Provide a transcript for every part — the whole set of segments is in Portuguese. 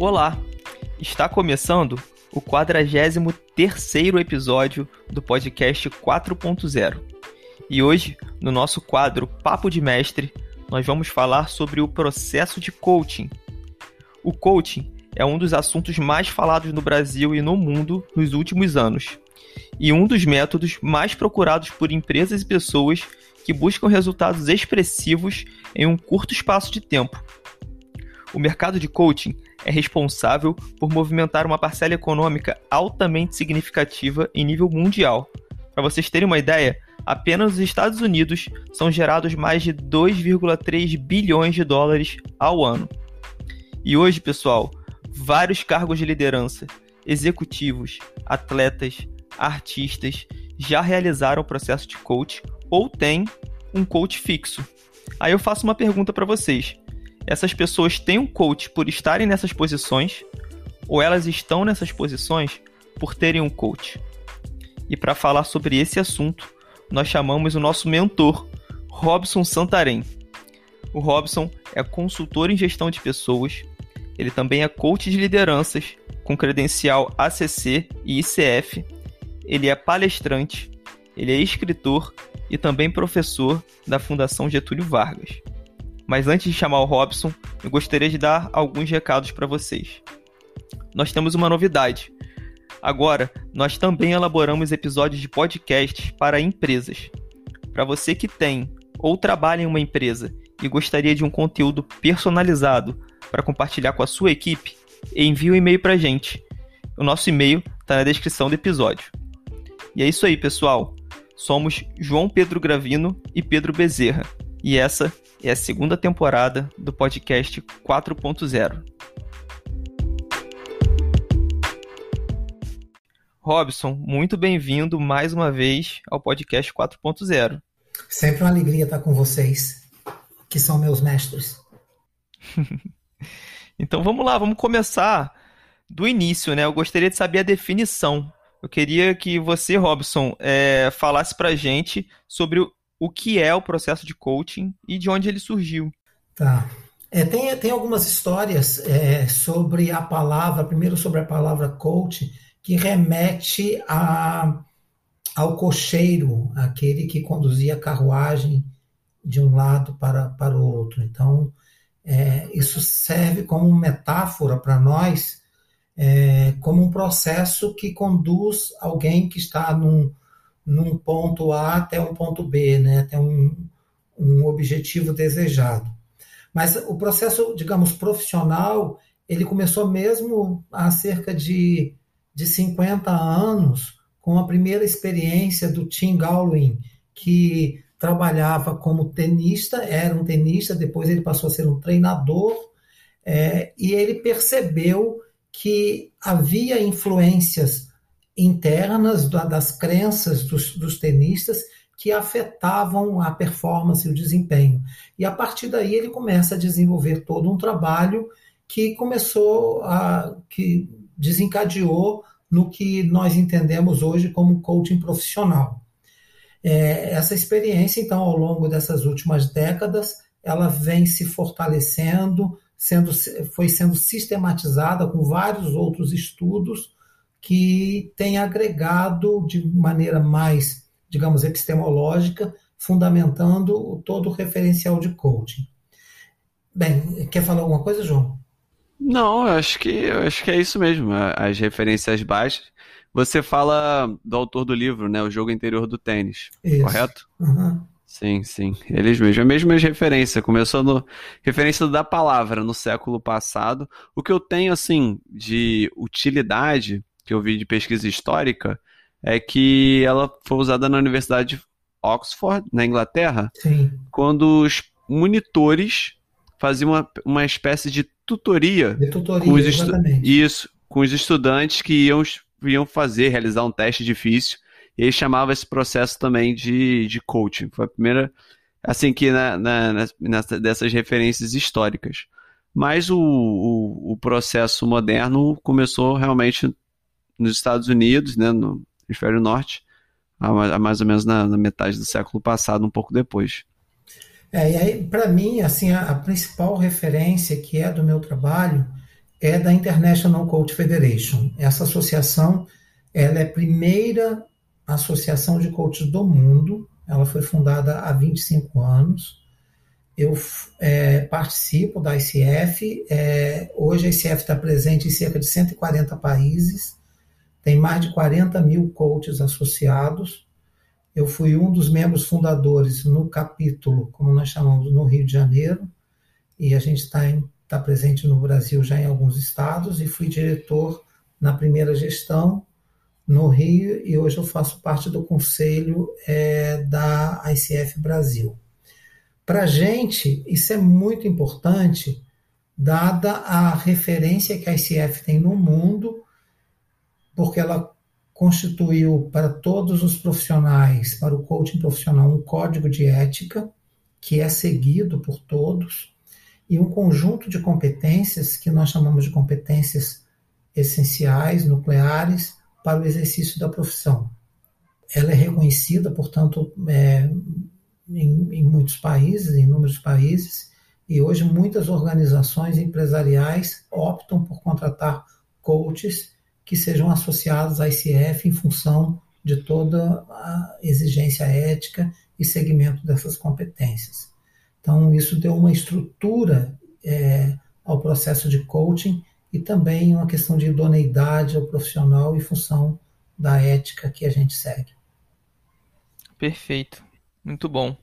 Olá! Está começando o 43º episódio do podcast 4.0. E hoje, no nosso quadro Papo de Mestre, nós vamos falar sobre o processo de coaching. O coaching é um dos assuntos mais falados no Brasil e no mundo nos últimos anos, e um dos métodos mais procurados por empresas e pessoas que buscam resultados expressivos em um curto espaço de tempo. O mercado de coaching é responsável por movimentar uma parcela econômica altamente significativa em nível mundial. Para vocês terem uma ideia, apenas nos Estados Unidos são gerados mais de 2,3 bilhões de dólares ao ano. E hoje, pessoal, vários cargos de liderança, executivos, atletas, artistas já realizaram o processo de coach ou têm um coach fixo. Aí eu faço uma pergunta para vocês essas pessoas têm um coach por estarem nessas posições ou elas estão nessas posições por terem um coach. E para falar sobre esse assunto, nós chamamos o nosso mentor, Robson Santarém. O Robson é consultor em gestão de pessoas, ele também é coach de lideranças com credencial ACC e ICF, ele é palestrante, ele é escritor e também professor da Fundação Getúlio Vargas. Mas antes de chamar o Robson, eu gostaria de dar alguns recados para vocês. Nós temos uma novidade. Agora, nós também elaboramos episódios de podcast para empresas. Para você que tem ou trabalha em uma empresa e gostaria de um conteúdo personalizado para compartilhar com a sua equipe, envie um e-mail para a gente. O nosso e-mail está na descrição do episódio. E é isso aí, pessoal. Somos João Pedro Gravino e Pedro Bezerra. E essa é a segunda temporada do podcast 4.0. Robson, muito bem-vindo mais uma vez ao podcast 4.0. Sempre uma alegria estar com vocês, que são meus mestres. então vamos lá, vamos começar do início, né? Eu gostaria de saber a definição. Eu queria que você, Robson, é, falasse pra gente sobre o que é o processo de coaching e de onde ele surgiu. Tá. É, tem, tem algumas histórias é, sobre a palavra, primeiro sobre a palavra coach, que remete a, ao cocheiro, aquele que conduzia a carruagem de um lado para, para o outro. Então, é, isso serve como metáfora para nós, é, como um processo que conduz alguém que está num, num ponto A até um ponto B, né, até um, um objetivo desejado. Mas o processo, digamos, profissional, ele começou mesmo há cerca de, de 50 anos, com a primeira experiência do Tim Galwin, que trabalhava como tenista, era um tenista, depois ele passou a ser um treinador, é, e ele percebeu que havia influências internas das crenças dos, dos tenistas que afetavam a performance e o desempenho. E a partir daí ele começa a desenvolver todo um trabalho que começou a que desencadeou no que nós entendemos hoje como coaching profissional. É, essa experiência, então, ao longo dessas últimas décadas, ela vem se fortalecendo, sendo, foi sendo sistematizada com vários outros estudos que tem agregado de maneira mais, digamos, epistemológica, fundamentando todo o referencial de coaching. Bem, quer falar alguma coisa, João? Não, eu acho que eu acho que é isso mesmo. As referências baixas. Você fala do autor do livro, né? O jogo interior do tênis. Isso. Correto? Uhum. Sim, sim. Eles mesmos. A mesma referência. Começou no. Referência da palavra no século passado. O que eu tenho, assim, de utilidade que eu vi de pesquisa histórica é que ela foi usada na Universidade de Oxford, na Inglaterra, Sim. quando os monitores faziam uma, uma espécie de tutoria, de tutoria com os isso, com os estudantes que iam, iam fazer, realizar um teste difícil. E ele chamava esse processo também de, de coaching. Foi a primeira, assim, que na, na, nessa, dessas referências históricas. Mas o, o, o processo moderno começou realmente nos Estados Unidos, né, no hemisfério norte, há mais ou menos na, na metade do século passado, um pouco depois. É, e aí, para mim, assim, a, a, principal referência que é do meu trabalho é da International Coach Federation. Essa associação ela é a primeira associação de coaches do mundo. Ela foi fundada há 25 anos. Eu é, participo da ICF. É, hoje a ICF está presente em cerca de 140 países. Tem mais de 40 mil coaches associados. Eu fui um dos membros fundadores no capítulo, como nós chamamos, no Rio de Janeiro. E a gente está tá presente no Brasil já em alguns estados. E fui diretor na primeira gestão no Rio e hoje eu faço parte do conselho é, da ICF Brasil. Para a gente, isso é muito importante, dada a referência que a ICF tem no mundo, porque ela constituiu para todos os profissionais, para o coaching profissional, um código de ética que é seguido por todos e um conjunto de competências que nós chamamos de competências essenciais, nucleares, para o exercício da profissão. Ela é reconhecida, portanto, é, em, em muitos países, em inúmeros países, e hoje muitas organizações empresariais optam por contratar coaches que sejam associados à ICF em função de toda a exigência ética e segmento dessas competências. Então, isso deu uma estrutura é, ao processo de coaching e também uma questão de idoneidade ao profissional em função da ética que a gente segue. Perfeito, muito bom.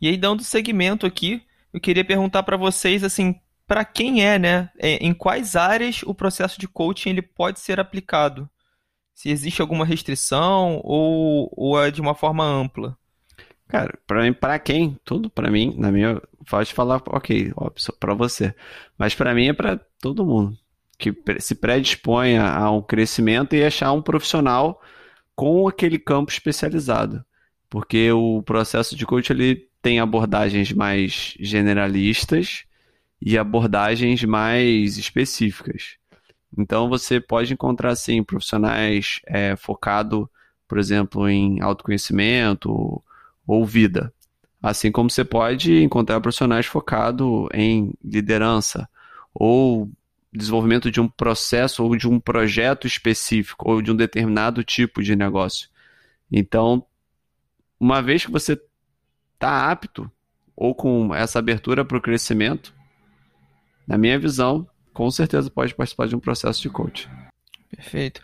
E aí, dando segmento aqui, eu queria perguntar para vocês, assim, para quem é, né? É, em quais áreas o processo de coaching ele pode ser aplicado? Se existe alguma restrição ou, ou é de uma forma ampla? Cara, para quem? Tudo para mim, na minha, pode falar, ok, para você. Mas para mim é para todo mundo que se predisponha a um crescimento e achar um profissional com aquele campo especializado. Porque o processo de coach ele tem abordagens mais generalistas e abordagens mais específicas. Então você pode encontrar assim profissionais é, focado, por exemplo, em autoconhecimento ou vida, assim como você pode encontrar profissionais focado em liderança ou desenvolvimento de um processo ou de um projeto específico ou de um determinado tipo de negócio. Então, uma vez que você está apto ou com essa abertura para o crescimento, na minha visão, com certeza pode participar de um processo de coaching. Perfeito.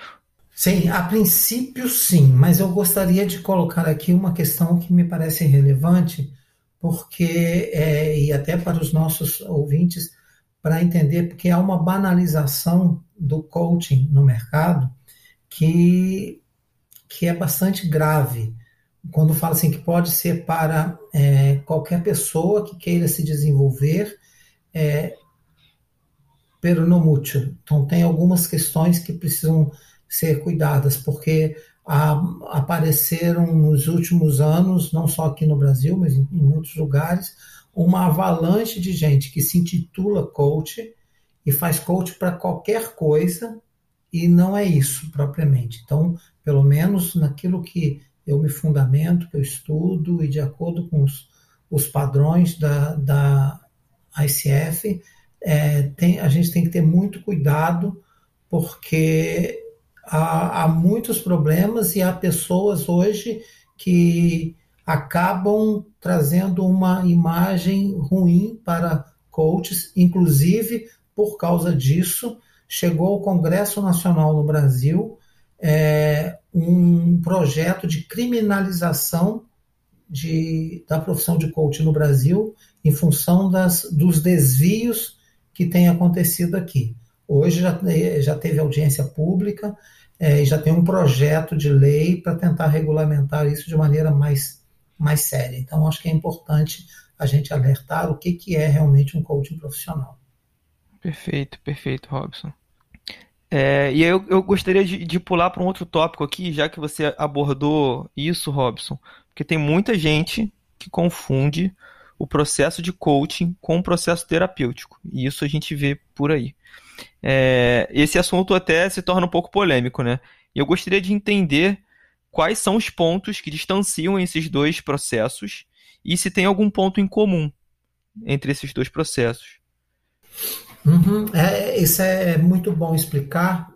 Sim, a princípio sim, mas eu gostaria de colocar aqui uma questão que me parece relevante, porque, é, e até para os nossos ouvintes, para entender, porque há uma banalização do coaching no mercado que, que é bastante grave. Quando fala assim que pode ser para é, qualquer pessoa que queira se desenvolver, é, pero no mucho. Então, tem algumas questões que precisam ser cuidadas, porque a, apareceram nos últimos anos, não só aqui no Brasil, mas em, em muitos lugares, uma avalanche de gente que se intitula coach e faz coach para qualquer coisa e não é isso propriamente. Então, pelo menos naquilo que eu me fundamento, que eu estudo e de acordo com os, os padrões da, da ICF, é, tem, a gente tem que ter muito cuidado porque há, há muitos problemas e há pessoas hoje que acabam trazendo uma imagem ruim para coaches, inclusive por causa disso, chegou ao Congresso Nacional no Brasil é, um projeto de criminalização de, da profissão de coach no Brasil em função das, dos desvios que têm acontecido aqui. Hoje já, já teve audiência pública é, e já tem um projeto de lei para tentar regulamentar isso de maneira mais mais séria. Então, acho que é importante a gente alertar o que, que é realmente um coaching profissional. Perfeito, perfeito, Robson. É, e eu, eu gostaria de, de pular para um outro tópico aqui, já que você abordou isso, Robson, porque tem muita gente que confunde o processo de coaching com o processo terapêutico, e isso a gente vê por aí. É, esse assunto até se torna um pouco polêmico, né? Eu gostaria de entender quais são os pontos que distanciam esses dois processos e se tem algum ponto em comum entre esses dois processos. Uhum. É, isso é muito bom explicar,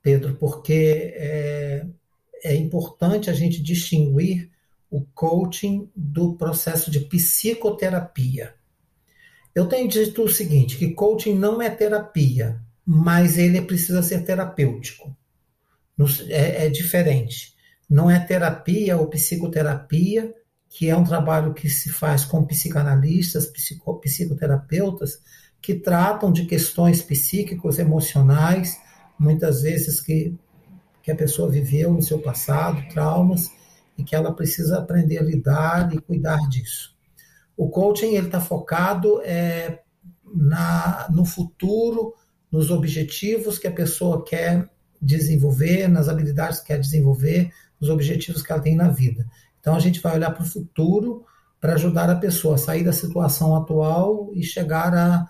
Pedro, porque é, é importante a gente distinguir o coaching do processo de psicoterapia. Eu tenho dito o seguinte, que coaching não é terapia, mas ele precisa ser terapêutico. É, é diferente. Não é terapia ou psicoterapia, que é um trabalho que se faz com psicanalistas, psico, psicoterapeutas, que tratam de questões psíquicos, emocionais, muitas vezes que, que a pessoa viveu no seu passado, traumas, e que ela precisa aprender a lidar e cuidar disso. O coaching ele está focado é, na, no futuro, nos objetivos que a pessoa quer desenvolver, nas habilidades que quer desenvolver, nos objetivos que ela tem na vida. Então a gente vai olhar para o futuro para ajudar a pessoa a sair da situação atual e chegar a,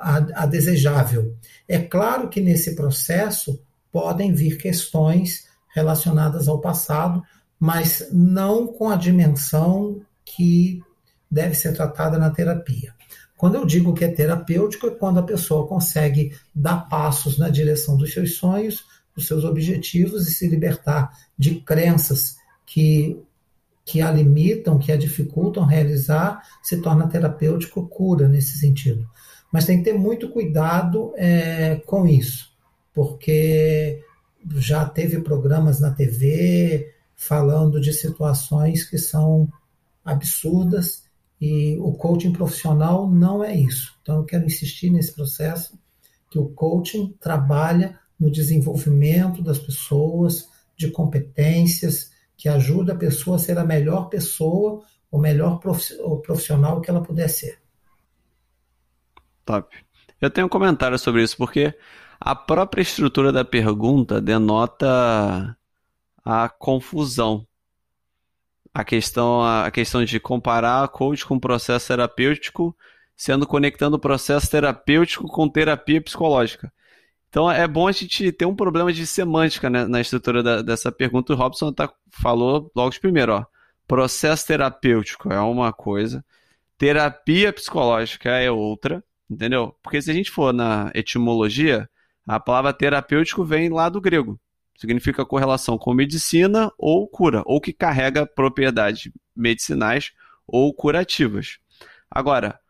a, a desejável. É claro que nesse processo podem vir questões relacionadas ao passado, mas não com a dimensão que deve ser tratada na terapia. Quando eu digo que é terapêutico, é quando a pessoa consegue dar passos na direção dos seus sonhos, dos seus objetivos e se libertar de crenças que, que a limitam, que a dificultam realizar, se torna terapêutico cura nesse sentido. Mas tem que ter muito cuidado é, com isso, porque já teve programas na TV falando de situações que são absurdas e o coaching profissional não é isso. Então eu quero insistir nesse processo que o coaching trabalha no desenvolvimento das pessoas, de competências, que ajuda a pessoa a ser a melhor pessoa, o melhor profissional que ela puder ser. Top. Eu tenho um comentário sobre isso, porque a própria estrutura da pergunta denota a confusão. A questão, a questão de comparar coach com processo terapêutico, sendo conectando o processo terapêutico com terapia psicológica. Então é bom a gente ter um problema de semântica né, na estrutura da, dessa pergunta. O Robson tá, falou logo de primeiro, ó. Processo terapêutico é uma coisa, terapia psicológica é outra, entendeu? Porque se a gente for na etimologia, a palavra terapêutico vem lá do grego. Significa correlação com medicina ou cura, ou que carrega propriedades medicinais ou curativas. Agora,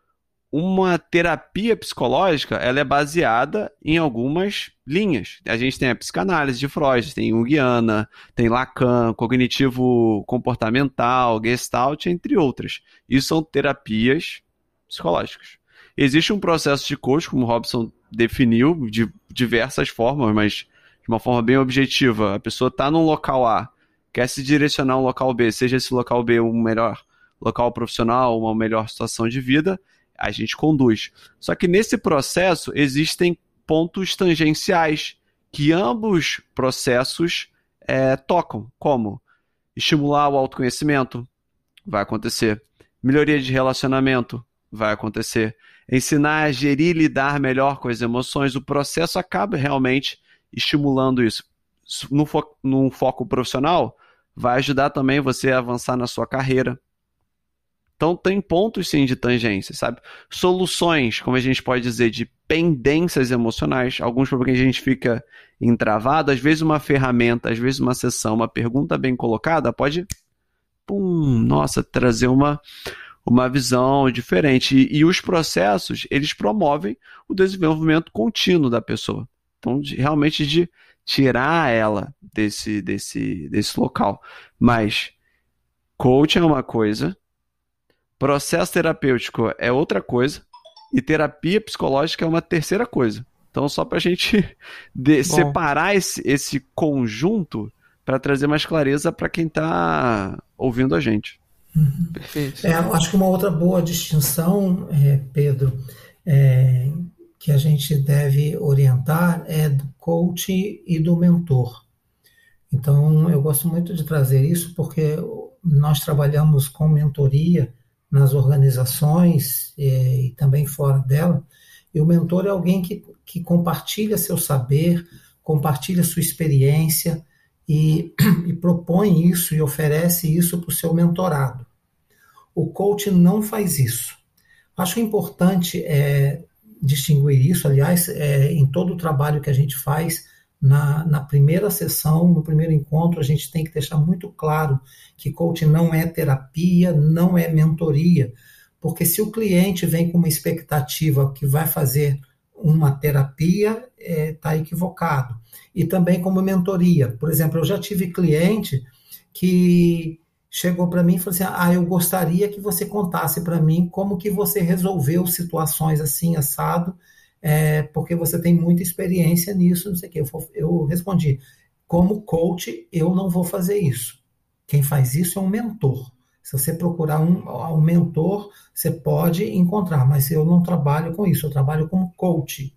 uma terapia psicológica ela é baseada em algumas linhas. A gente tem a psicanálise de Freud, tem Jungiana, tem Lacan, cognitivo comportamental, Gestalt, entre outras. Isso são terapias psicológicas. Existe um processo de coach, como Robson definiu, de diversas formas, mas de uma forma bem objetiva. A pessoa está num local A, quer se direcionar a um local B, seja esse local B um melhor local profissional, uma melhor situação de vida, a gente conduz. Só que nesse processo existem pontos tangenciais que ambos processos é, tocam, como estimular o autoconhecimento, vai acontecer. Melhoria de relacionamento, vai acontecer. Ensinar a gerir e lidar melhor com as emoções, o processo acaba realmente estimulando isso. No, fo foco profissional, vai ajudar também você a avançar na sua carreira, então tem pontos sim de tangência, sabe? Soluções, como a gente pode dizer, de pendências emocionais, alguns problemas que a gente fica entravado, às vezes uma ferramenta, às vezes uma sessão, uma pergunta bem colocada pode, pum, nossa, trazer uma uma visão diferente. E, e os processos, eles promovem o desenvolvimento contínuo da pessoa. Então, de, realmente de tirar ela desse, desse, desse local. Mas coaching é uma coisa, Processo terapêutico é outra coisa e terapia psicológica é uma terceira coisa. Então, só para a gente de, separar esse, esse conjunto para trazer mais clareza para quem está ouvindo a gente. Uhum. Perfeito. É, acho que uma outra boa distinção, é, Pedro, é, que a gente deve orientar é do coach e do mentor. Então, eu gosto muito de trazer isso porque nós trabalhamos com mentoria nas organizações e, é, e também fora dela. E o mentor é alguém que, que compartilha seu saber, compartilha sua experiência e, e propõe isso e oferece isso para o seu mentorado. O coach não faz isso. Acho importante é, distinguir isso. Aliás, é, em todo o trabalho que a gente faz, na, na, primeira sessão, no primeiro encontro, a gente tem que deixar muito claro que coaching não é terapia, não é mentoria. Porque se o cliente vem com uma expectativa que vai fazer uma terapia, está é, tá equivocado. E também como mentoria. Por exemplo, eu já tive cliente que chegou para mim e falou assim: "Ah, eu gostaria que você contasse para mim como que você resolveu situações assim assado, é, porque você tem muita experiência nisso, não sei o quê". Eu, eu respondi: "Como coach, eu não vou fazer isso. Quem faz isso é um mentor. Se você procurar um, um mentor, você pode encontrar, mas eu não trabalho com isso, eu trabalho como coach.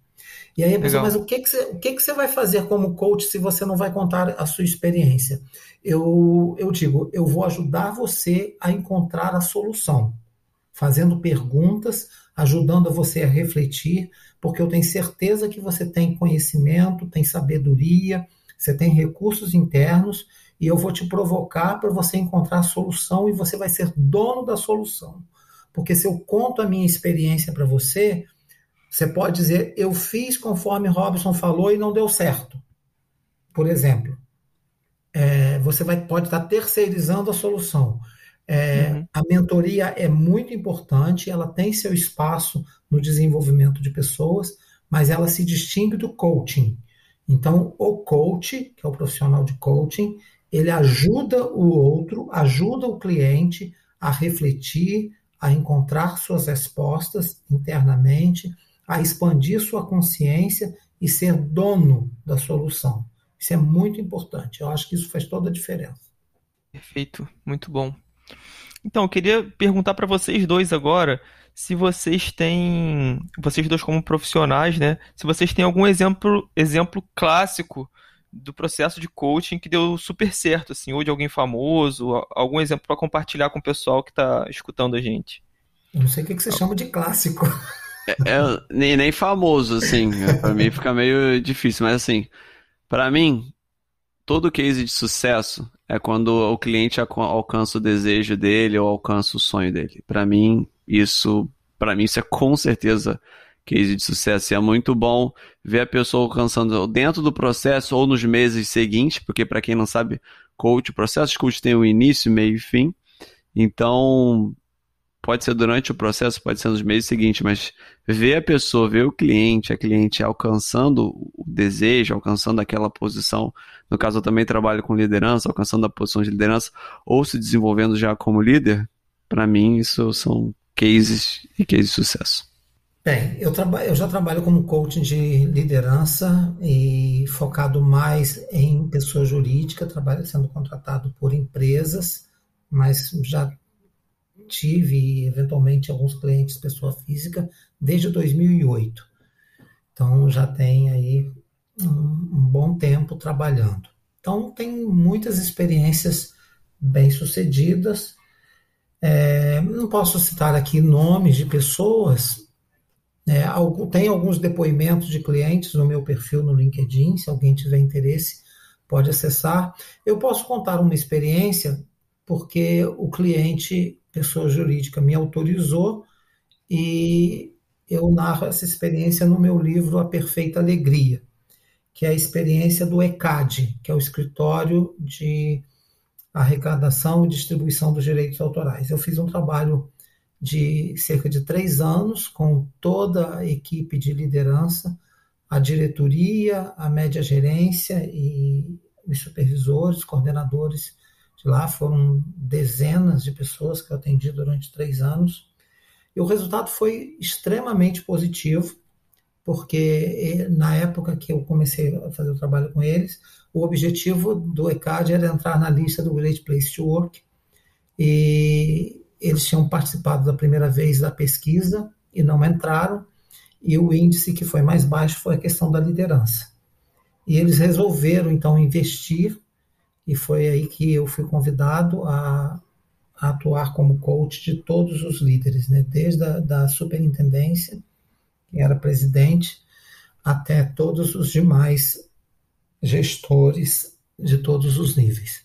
E aí mas o que, que, você, o que, que você vai fazer como coach se você não vai contar a sua experiência? Eu, eu digo, eu vou ajudar você a encontrar a solução, fazendo perguntas, ajudando você a refletir, porque eu tenho certeza que você tem conhecimento, tem sabedoria, você tem recursos internos, e eu vou te provocar para você encontrar a solução e você vai ser dono da solução. Porque se eu conto a minha experiência para você, você pode dizer, eu fiz conforme Robson falou e não deu certo. Por exemplo, é, você vai, pode estar terceirizando a solução. É, uhum. A mentoria é muito importante, ela tem seu espaço no desenvolvimento de pessoas, mas ela se distingue do coaching. Então, o coach, que é o profissional de coaching, ele ajuda o outro, ajuda o cliente a refletir, a encontrar suas respostas internamente, a expandir sua consciência e ser dono da solução. Isso é muito importante. Eu acho que isso faz toda a diferença. Perfeito, muito bom. Então, eu queria perguntar para vocês dois agora se vocês têm, vocês dois como profissionais, né? Se vocês têm algum exemplo, exemplo clássico do processo de coaching que deu super certo, assim, ou de alguém famoso, algum exemplo para compartilhar com o pessoal que está escutando a gente. Eu não sei o que, você chama de clássico. É, é, nem, nem famoso, assim. Para mim fica meio difícil, mas assim, para mim, todo case de sucesso é quando o cliente alcança o desejo dele ou alcança o sonho dele. Para mim, isso, para mim isso é com certeza case de sucesso. E é muito bom ver a pessoa alcançando dentro do processo ou nos meses seguintes, porque para quem não sabe, coach, processo de coach tem um início, meio e fim. Então, pode ser durante o processo, pode ser nos meses seguintes, mas ver a pessoa, ver o cliente, a cliente alcançando o desejo, alcançando aquela posição, no caso eu também trabalho com liderança, alcançando a posição de liderança, ou se desenvolvendo já como líder, para mim isso são cases e cases de sucesso. Bem, eu, eu já trabalho como coaching de liderança e focado mais em pessoa jurídica, trabalho sendo contratado por empresas, mas já tive eventualmente alguns clientes pessoa física desde 2008. Então já tem aí um, um bom tempo trabalhando. Então tem muitas experiências bem sucedidas. É, não posso citar aqui nomes de pessoas. É, tem alguns depoimentos de clientes no meu perfil no LinkedIn. Se alguém tiver interesse, pode acessar. Eu posso contar uma experiência porque o cliente pessoa jurídica me autorizou e eu narro essa experiência no meu livro A Perfeita Alegria, que é a experiência do ECAD, que é o Escritório de Arrecadação e Distribuição dos Direitos Autorais. Eu fiz um trabalho de cerca de três anos com toda a equipe de liderança, a diretoria, a média gerência e os supervisores, coordenadores de lá foram dezenas de pessoas que eu atendi durante três anos. E o resultado foi extremamente positivo, porque eh, na época que eu comecei a fazer o trabalho com eles, o objetivo do ECAD era entrar na lista do Great Place to Work. E eles tinham participado da primeira vez da pesquisa e não entraram. E o índice que foi mais baixo foi a questão da liderança. E eles resolveram então investir e foi aí que eu fui convidado a, a atuar como coach de todos os líderes, né? desde a da superintendência, que era presidente, até todos os demais gestores de todos os níveis.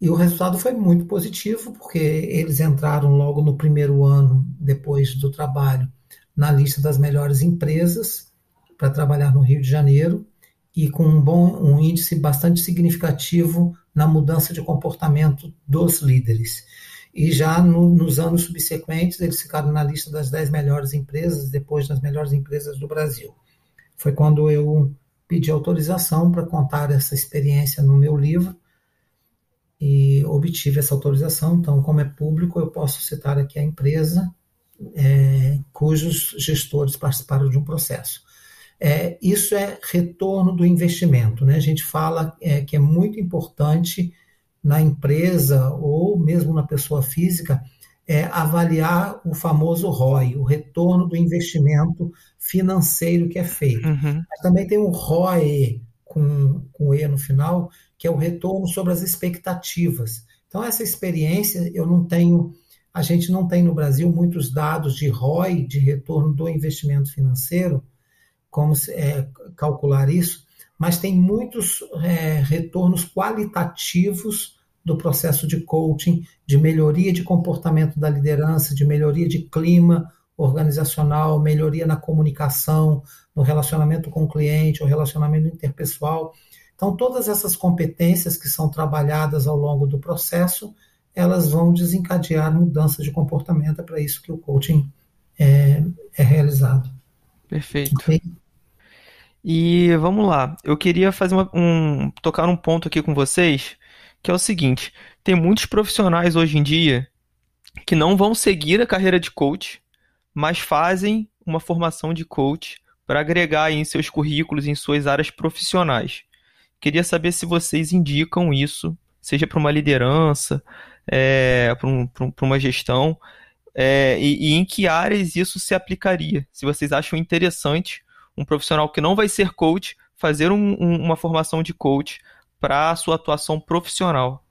E o resultado foi muito positivo, porque eles entraram logo no primeiro ano, depois do trabalho, na lista das melhores empresas para trabalhar no Rio de Janeiro e com um bom um índice bastante significativo na mudança de comportamento dos líderes. E já no, nos anos subsequentes, eles ficaram na lista das 10 melhores empresas, depois das melhores empresas do Brasil. Foi quando eu pedi autorização para contar essa experiência no meu livro e obtive essa autorização. Então, como é público, eu posso citar aqui a empresa é, cujos gestores participaram de um processo. É, isso é retorno do investimento. Né? A gente fala é, que é muito importante na empresa ou mesmo na pessoa física é, avaliar o famoso ROI, o retorno do investimento financeiro que é feito. Uhum. Mas também tem o ROE com, com E no final, que é o retorno sobre as expectativas. Então, essa experiência eu não tenho, a gente não tem no Brasil muitos dados de ROI, de retorno do investimento financeiro, como é, calcular isso, mas tem muitos é, retornos qualitativos do processo de coaching, de melhoria de comportamento da liderança, de melhoria de clima organizacional, melhoria na comunicação, no relacionamento com o cliente, o relacionamento interpessoal. Então, todas essas competências que são trabalhadas ao longo do processo, elas vão desencadear mudança de comportamento. É para isso que o coaching é, é realizado. Perfeito. Okay? E vamos lá, eu queria fazer uma, um tocar um ponto aqui com vocês, que é o seguinte: tem muitos profissionais hoje em dia que não vão seguir a carreira de coach, mas fazem uma formação de coach para agregar em seus currículos, em suas áreas profissionais. Queria saber se vocês indicam isso, seja para uma liderança, é, para um, uma gestão, é, e, e em que áreas isso se aplicaria. Se vocês acham interessante um profissional que não vai ser coach fazer um, um, uma formação de coach para a sua atuação profissional?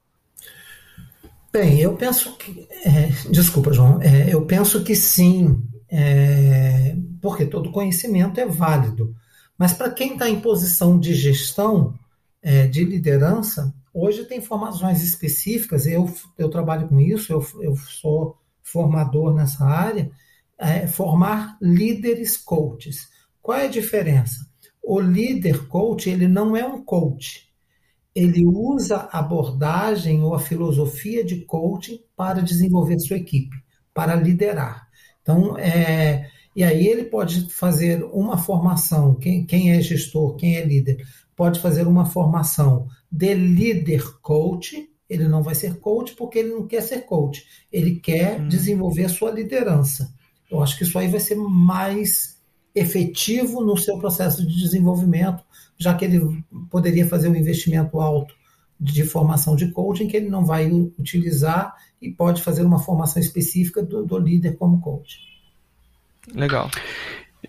Bem, eu penso que. É, desculpa, João. É, eu penso que sim, é, porque todo conhecimento é válido. Mas para quem está em posição de gestão, é, de liderança, hoje tem formações específicas. Eu, eu trabalho com isso, eu, eu sou formador nessa área. É, formar líderes coaches. Qual é a diferença? O líder coach, ele não é um coach. Ele usa a abordagem ou a filosofia de coaching para desenvolver sua equipe, para liderar. Então, é, e aí ele pode fazer uma formação, quem, quem é gestor, quem é líder, pode fazer uma formação de líder coach, ele não vai ser coach porque ele não quer ser coach, ele quer hum. desenvolver a sua liderança. Eu acho que isso aí vai ser mais efetivo no seu processo de desenvolvimento, já que ele poderia fazer um investimento alto de formação de coaching que ele não vai utilizar e pode fazer uma formação específica do, do líder como coach. Legal.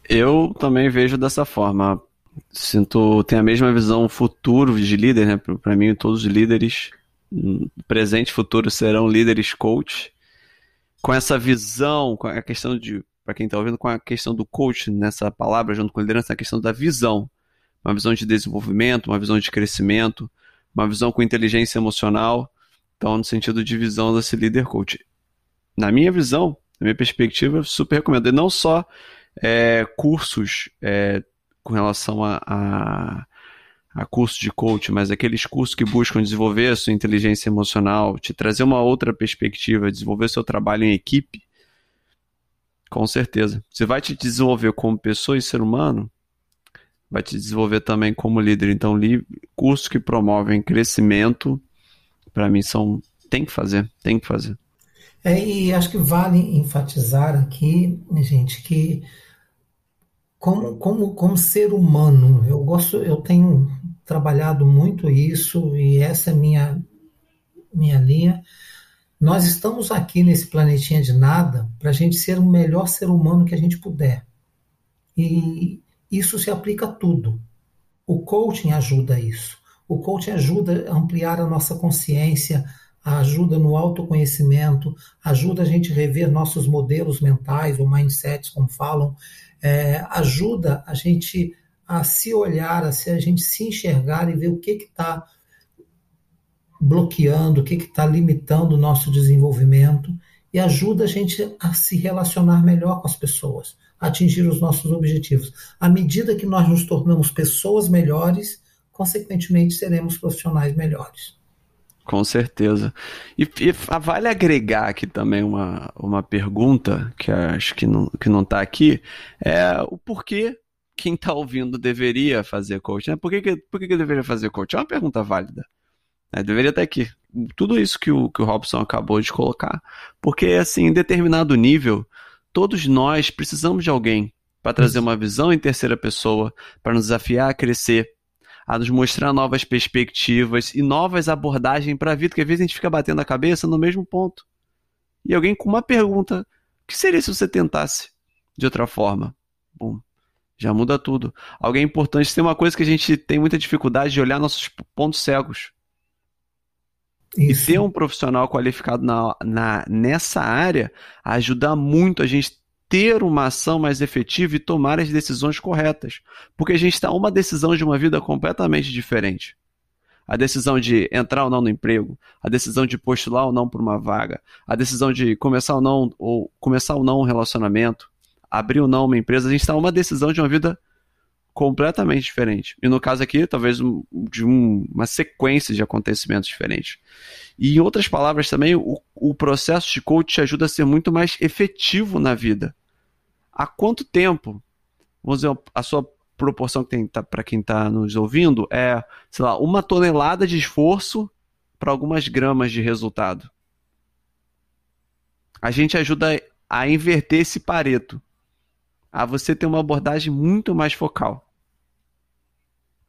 Eu também vejo dessa forma. Sinto, tem a mesma visão futuro de líder, né? Para mim, todos os líderes, presente e futuro, serão líderes coach. Com essa visão, com a questão de para quem está ouvindo, com a questão do coach nessa palavra, junto com a liderança, a questão da visão. Uma visão de desenvolvimento, uma visão de crescimento, uma visão com inteligência emocional. Então, no sentido de visão desse líder coach. Na minha visão, na minha perspectiva, super recomendo. E não só é, cursos é, com relação a, a cursos de coach, mas aqueles cursos que buscam desenvolver a sua inteligência emocional, te trazer uma outra perspectiva, desenvolver seu trabalho em equipe com certeza. Você vai te desenvolver como pessoa e ser humano, vai te desenvolver também como líder. Então, cursos que promovem crescimento, para mim, são. Tem que fazer, tem que fazer. É, e acho que vale enfatizar aqui, gente, que como, como, como ser humano, eu gosto, eu tenho trabalhado muito isso e essa é minha minha linha nós estamos aqui nesse planetinha de nada para a gente ser o melhor ser humano que a gente puder. E isso se aplica a tudo. O coaching ajuda isso. O coaching ajuda a ampliar a nossa consciência, ajuda no autoconhecimento, ajuda a gente rever nossos modelos mentais ou mindsets, como falam, é, ajuda a gente a se olhar, a, a gente se enxergar e ver o que está bloqueando, o que está limitando o nosso desenvolvimento e ajuda a gente a se relacionar melhor com as pessoas, atingir os nossos objetivos. À medida que nós nos tornamos pessoas melhores, consequentemente seremos profissionais melhores. Com certeza. E, e, vale agregar aqui também uma, uma pergunta, que acho que não, que não está aqui, é o porquê quem está ouvindo deveria fazer coach. Né? Por, que, que, por que, que deveria fazer coach? É uma pergunta válida. Né? Deveria estar aqui. Tudo isso que o, que o Robson acabou de colocar. Porque, assim, em determinado nível, todos nós precisamos de alguém para trazer uma visão em terceira pessoa, para nos desafiar a crescer, a nos mostrar novas perspectivas e novas abordagens para a vida, que às vezes a gente fica batendo a cabeça no mesmo ponto. E alguém com uma pergunta: o que seria se você tentasse de outra forma? Bom, já muda tudo. Alguém importante tem uma coisa que a gente tem muita dificuldade de olhar nossos pontos cegos. Isso. E ter um profissional qualificado na, na, nessa área ajuda muito a gente ter uma ação mais efetiva e tomar as decisões corretas. Porque a gente está uma decisão de uma vida completamente diferente. A decisão de entrar ou não no emprego, a decisão de postular ou não por uma vaga, a decisão de começar ou não, ou começar ou não um relacionamento, abrir ou não uma empresa, a gente está uma decisão de uma vida completamente diferente. E no caso aqui, talvez um, de um, uma sequência de acontecimentos diferentes. E em outras palavras também, o, o processo de coach te ajuda a ser muito mais efetivo na vida. Há quanto tempo, vamos dizer, a sua proporção que tem tá, para quem está nos ouvindo é, sei lá, uma tonelada de esforço para algumas gramas de resultado. A gente ajuda a inverter esse pareto a você ter uma abordagem muito mais focal.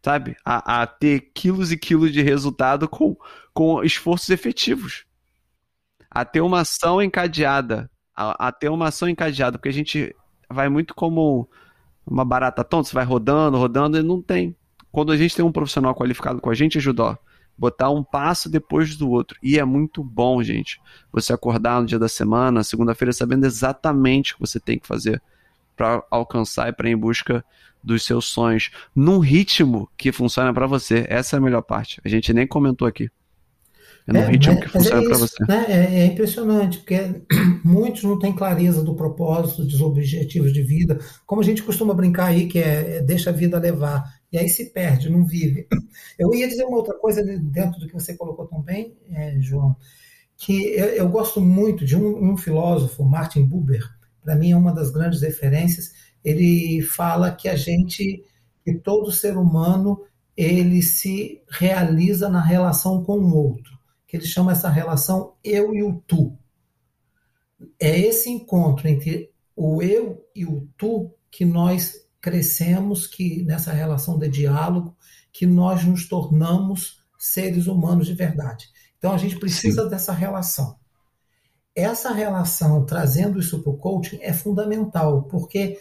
Sabe? A, a ter quilos e quilos de resultado com, com esforços efetivos. A ter uma ação encadeada. A, a ter uma ação encadeada, porque a gente vai muito como uma barata tonta, você vai rodando, rodando e não tem. Quando a gente tem um profissional qualificado com a gente, ajuda, ó, botar um passo depois do outro. E é muito bom, gente. Você acordar no dia da semana, segunda-feira, sabendo exatamente o que você tem que fazer para alcançar e para ir em busca dos seus sonhos num ritmo que funciona para você. Essa é a melhor parte. A gente nem comentou aqui. É num é, ritmo que funciona é para você. Né? É, é, impressionante, porque muitos não têm clareza do propósito, dos objetivos de vida. Como a gente costuma brincar aí, que é, é deixa a vida levar. E aí se perde, não vive. Eu ia dizer uma outra coisa dentro do que você colocou também, é, João, que eu, eu, gosto muito de um, um filósofo, Martin Buber, para mim é uma das grandes referências. Ele fala que a gente, que todo ser humano, ele se realiza na relação com o outro, que ele chama essa relação eu e o tu. É esse encontro entre o eu e o tu que nós crescemos, que nessa relação de diálogo, que nós nos tornamos seres humanos de verdade. Então a gente precisa Sim. dessa relação essa relação, trazendo isso para o coaching, é fundamental, porque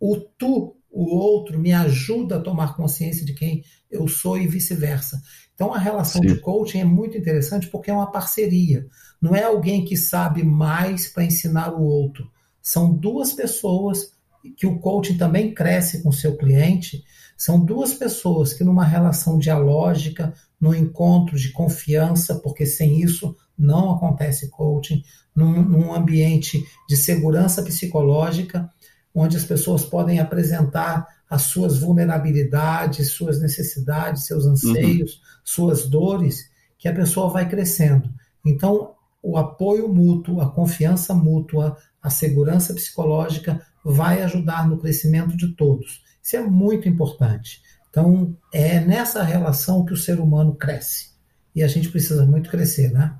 o tu, o outro, me ajuda a tomar consciência de quem eu sou e vice-versa. Então, a relação Sim. de coaching é muito interessante porque é uma parceria. Não é alguém que sabe mais para ensinar o outro. São duas pessoas que o coaching também cresce com o seu cliente. São duas pessoas que, numa relação dialógica, no encontro de confiança, porque sem isso não acontece coaching, num, num ambiente de segurança psicológica, onde as pessoas podem apresentar as suas vulnerabilidades, suas necessidades, seus anseios, uhum. suas dores, que a pessoa vai crescendo. Então, o apoio mútuo, a confiança mútua, a segurança psicológica vai ajudar no crescimento de todos. Isso é muito importante. Então, é nessa relação que o ser humano cresce. E a gente precisa muito crescer, né?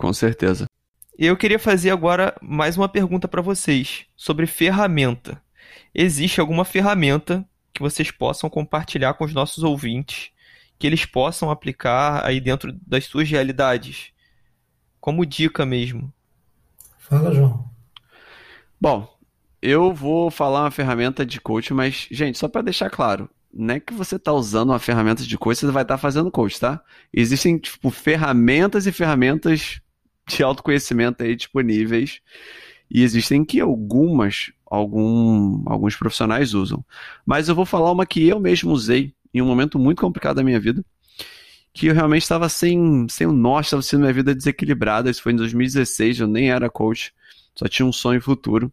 Com certeza. Eu queria fazer agora mais uma pergunta para vocês sobre ferramenta. Existe alguma ferramenta que vocês possam compartilhar com os nossos ouvintes, que eles possam aplicar aí dentro das suas realidades? Como dica mesmo. Fala, João. Bom, eu vou falar uma ferramenta de coach, mas, gente, só para deixar claro, não é que você está usando uma ferramenta de coach, você vai estar tá fazendo coach, tá? Existem, tipo, ferramentas e ferramentas de autoconhecimento aí disponíveis. E existem que algumas, algum, alguns profissionais usam. Mas eu vou falar uma que eu mesmo usei em um momento muito complicado da minha vida, que eu realmente estava sem, sem o norte, estava sendo minha vida desequilibrada. Isso foi em 2016, eu nem era coach, só tinha um sonho futuro.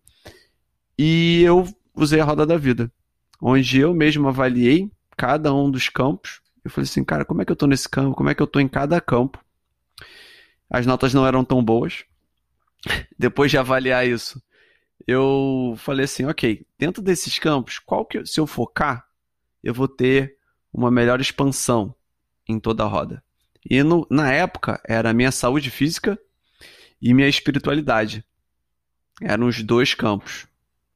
E eu usei a roda da vida, onde eu mesmo avaliei cada um dos campos. Eu falei assim, cara, como é que eu tô nesse campo? Como é que eu tô em cada campo? As notas não eram tão boas. Depois de avaliar isso, eu falei assim, ok, dentro desses campos, qual que se eu focar, eu vou ter uma melhor expansão em toda a roda. E no, na época era a minha saúde física e minha espiritualidade. Eram os dois campos.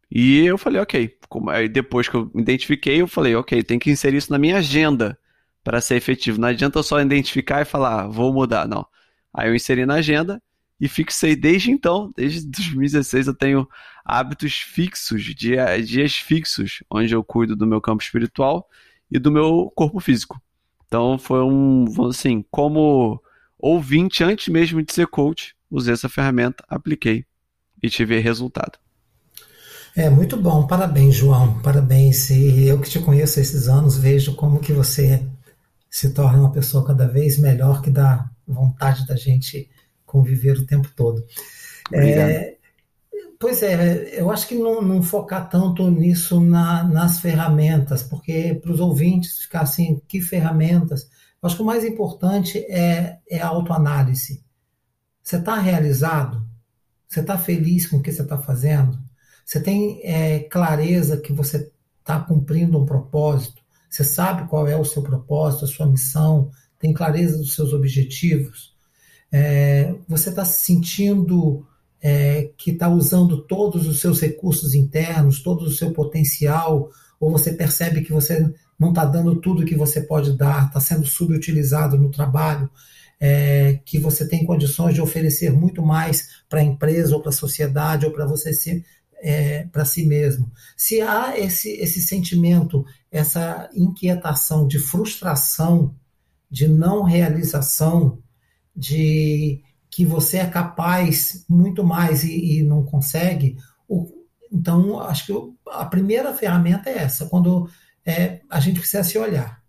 E eu falei, ok. Aí depois que eu me identifiquei, eu falei, ok, tem que inserir isso na minha agenda para ser efetivo. Não adianta eu só identificar e falar, ah, vou mudar. Não. Aí eu inseri na agenda e fixei desde então, desde 2016 eu tenho hábitos fixos, dia, dias fixos, onde eu cuido do meu campo espiritual e do meu corpo físico. Então foi um, assim, como ouvinte antes mesmo de ser coach, usei essa ferramenta, apliquei e tive resultado. É muito bom, parabéns, João, parabéns. E eu que te conheço esses anos, vejo como que você se torna uma pessoa cada vez melhor, que dá vontade da gente conviver o tempo todo. É, pois é, eu acho que não, não focar tanto nisso na, nas ferramentas, porque para os ouvintes ficar assim, que ferramentas? Eu acho que o mais importante é, é a autoanálise. Você está realizado? Você está feliz com o que você está fazendo? Você tem é, clareza que você está cumprindo um propósito? Você sabe qual é o seu propósito, a sua missão? Tem clareza dos seus objetivos? É, você está se sentindo é, que está usando todos os seus recursos internos, todo o seu potencial, ou você percebe que você não está dando tudo que você pode dar, está sendo subutilizado no trabalho, é, que você tem condições de oferecer muito mais para a empresa ou para a sociedade ou para você se, é, para si mesmo. Se há esse, esse sentimento, essa inquietação de frustração, de não realização, de que você é capaz muito mais e, e não consegue, então acho que a primeira ferramenta é essa, quando é, a gente precisa se olhar.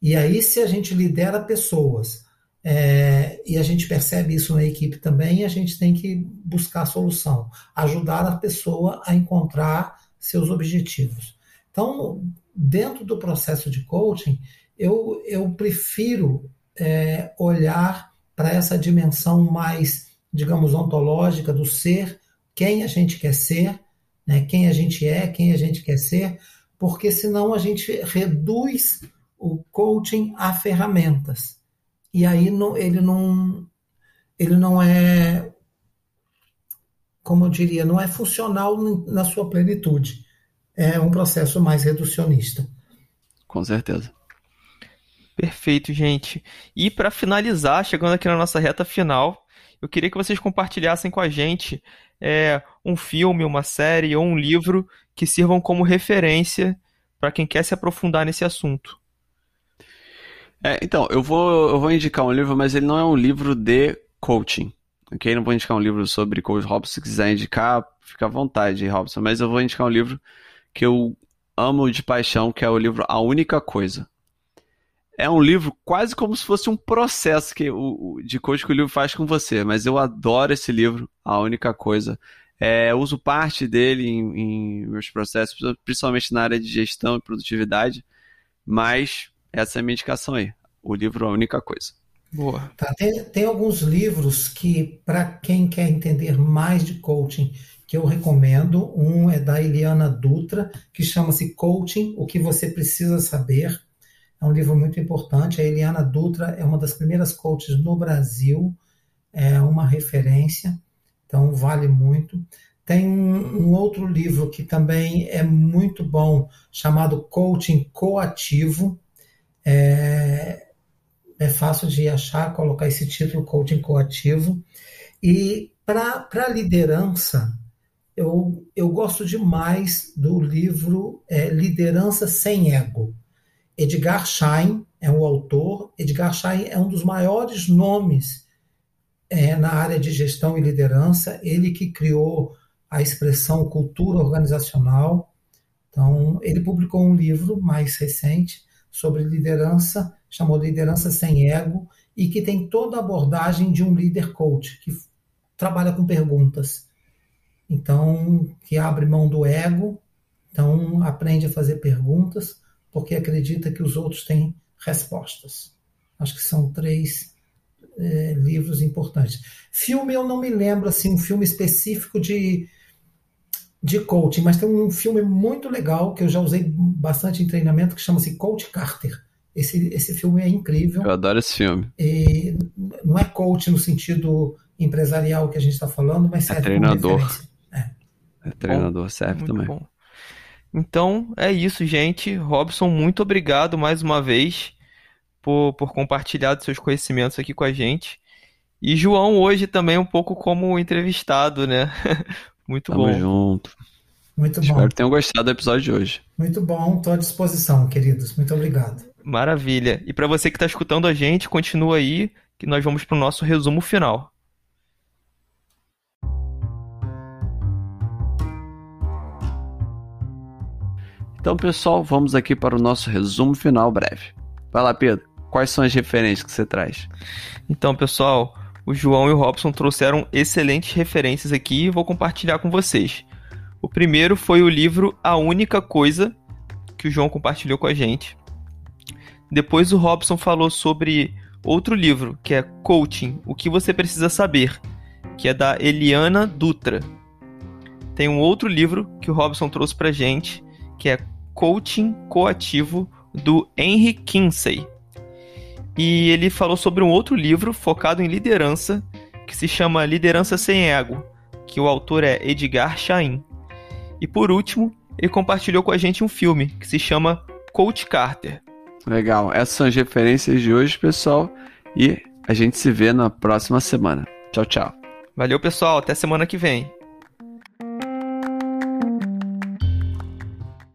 E aí, se a gente lidera pessoas é, e a gente percebe isso na equipe também, a gente tem que buscar a solução, ajudar a pessoa a encontrar seus objetivos. Então, dentro do processo de coaching, eu, eu prefiro é, olhar para essa dimensão mais, digamos, ontológica do ser, quem a gente quer ser, né, quem a gente é, quem a gente quer ser, porque senão a gente reduz o coaching a ferramentas. E aí ele não ele não é como eu diria, não é funcional na sua plenitude. É um processo mais reducionista. Com certeza. Perfeito, gente. E para finalizar, chegando aqui na nossa reta final, eu queria que vocês compartilhassem com a gente é, um filme, uma série ou um livro que sirvam como referência para quem quer se aprofundar nesse assunto. É, então, eu vou, eu vou indicar um livro, mas ele não é um livro de coaching. Ok? Não vou indicar um livro sobre coach Robson. Se quiser indicar, fica à vontade, Robson. Mas eu vou indicar um livro que eu amo de paixão, que é o livro A Única Coisa. É um livro quase como se fosse um processo que o, de coach que o livro faz com você, mas eu adoro esse livro, A Única Coisa. É, uso parte dele em, em meus processos, principalmente na área de gestão e produtividade, mas essa é a minha indicação aí. O livro é a única coisa. Boa. Tá, tem, tem alguns livros que, para quem quer entender mais de coaching, que eu recomendo. Um é da Eliana Dutra, que chama-se Coaching: O que você precisa saber. É um livro muito importante. A Eliana Dutra é uma das primeiras coaches no Brasil, é uma referência, então vale muito. Tem um, outro livro que também é muito bom, chamado Coaching Coativo é, é fácil de achar, colocar esse título coaching coativo. E para liderança, eu, eu gosto demais do livro é, Liderança Sem Ego. Edgar Schein é o autor. Edgar Schein é um dos maiores nomes é, na área de gestão e liderança. Ele que criou a expressão cultura organizacional. Então, ele publicou um livro mais recente sobre liderança, chamou Liderança Sem Ego, e que tem toda a abordagem de um líder coach, que trabalha com perguntas. Então, que abre mão do ego, então aprende a fazer perguntas, porque acredita que os outros têm respostas. Acho que são três é, livros importantes. Filme eu não me lembro assim um filme específico de de coaching, mas tem um filme muito legal que eu já usei bastante em treinamento que chama-se Coach Carter. Esse, esse filme é incrível. Eu adoro esse filme. E não é coach no sentido empresarial que a gente está falando, mas é serve é treinador. É. é treinador, bom, serve também. Bom. Então é isso, gente. Robson, muito obrigado mais uma vez por, por compartilhar seus conhecimentos aqui com a gente. E João hoje também um pouco como entrevistado, né? Muito Tamo bom. Tamo junto. Muito bom. Espero que tenham gostado do episódio de hoje. Muito bom, estou à disposição, queridos. Muito obrigado. Maravilha. E para você que está escutando a gente, continua aí que nós vamos para o nosso resumo final. Então, pessoal, vamos aqui para o nosso resumo final breve. Vai lá, Pedro. Quais são as referências que você traz? Então, pessoal, o João e o Robson trouxeram excelentes referências aqui e vou compartilhar com vocês. O primeiro foi o livro A Única Coisa, que o João compartilhou com a gente. Depois o Robson falou sobre outro livro, que é Coaching, o que você precisa saber, que é da Eliana Dutra. Tem um outro livro que o Robson trouxe pra gente, que é Coaching Coativo, do Henry Kinsey. E ele falou sobre um outro livro focado em liderança, que se chama Liderança Sem Ego, que o autor é Edgar Chain. E por último, ele compartilhou com a gente um filme que se chama Coach Carter. Legal, essas são as referências de hoje, pessoal, e a gente se vê na próxima semana. Tchau, tchau. Valeu, pessoal, até semana que vem.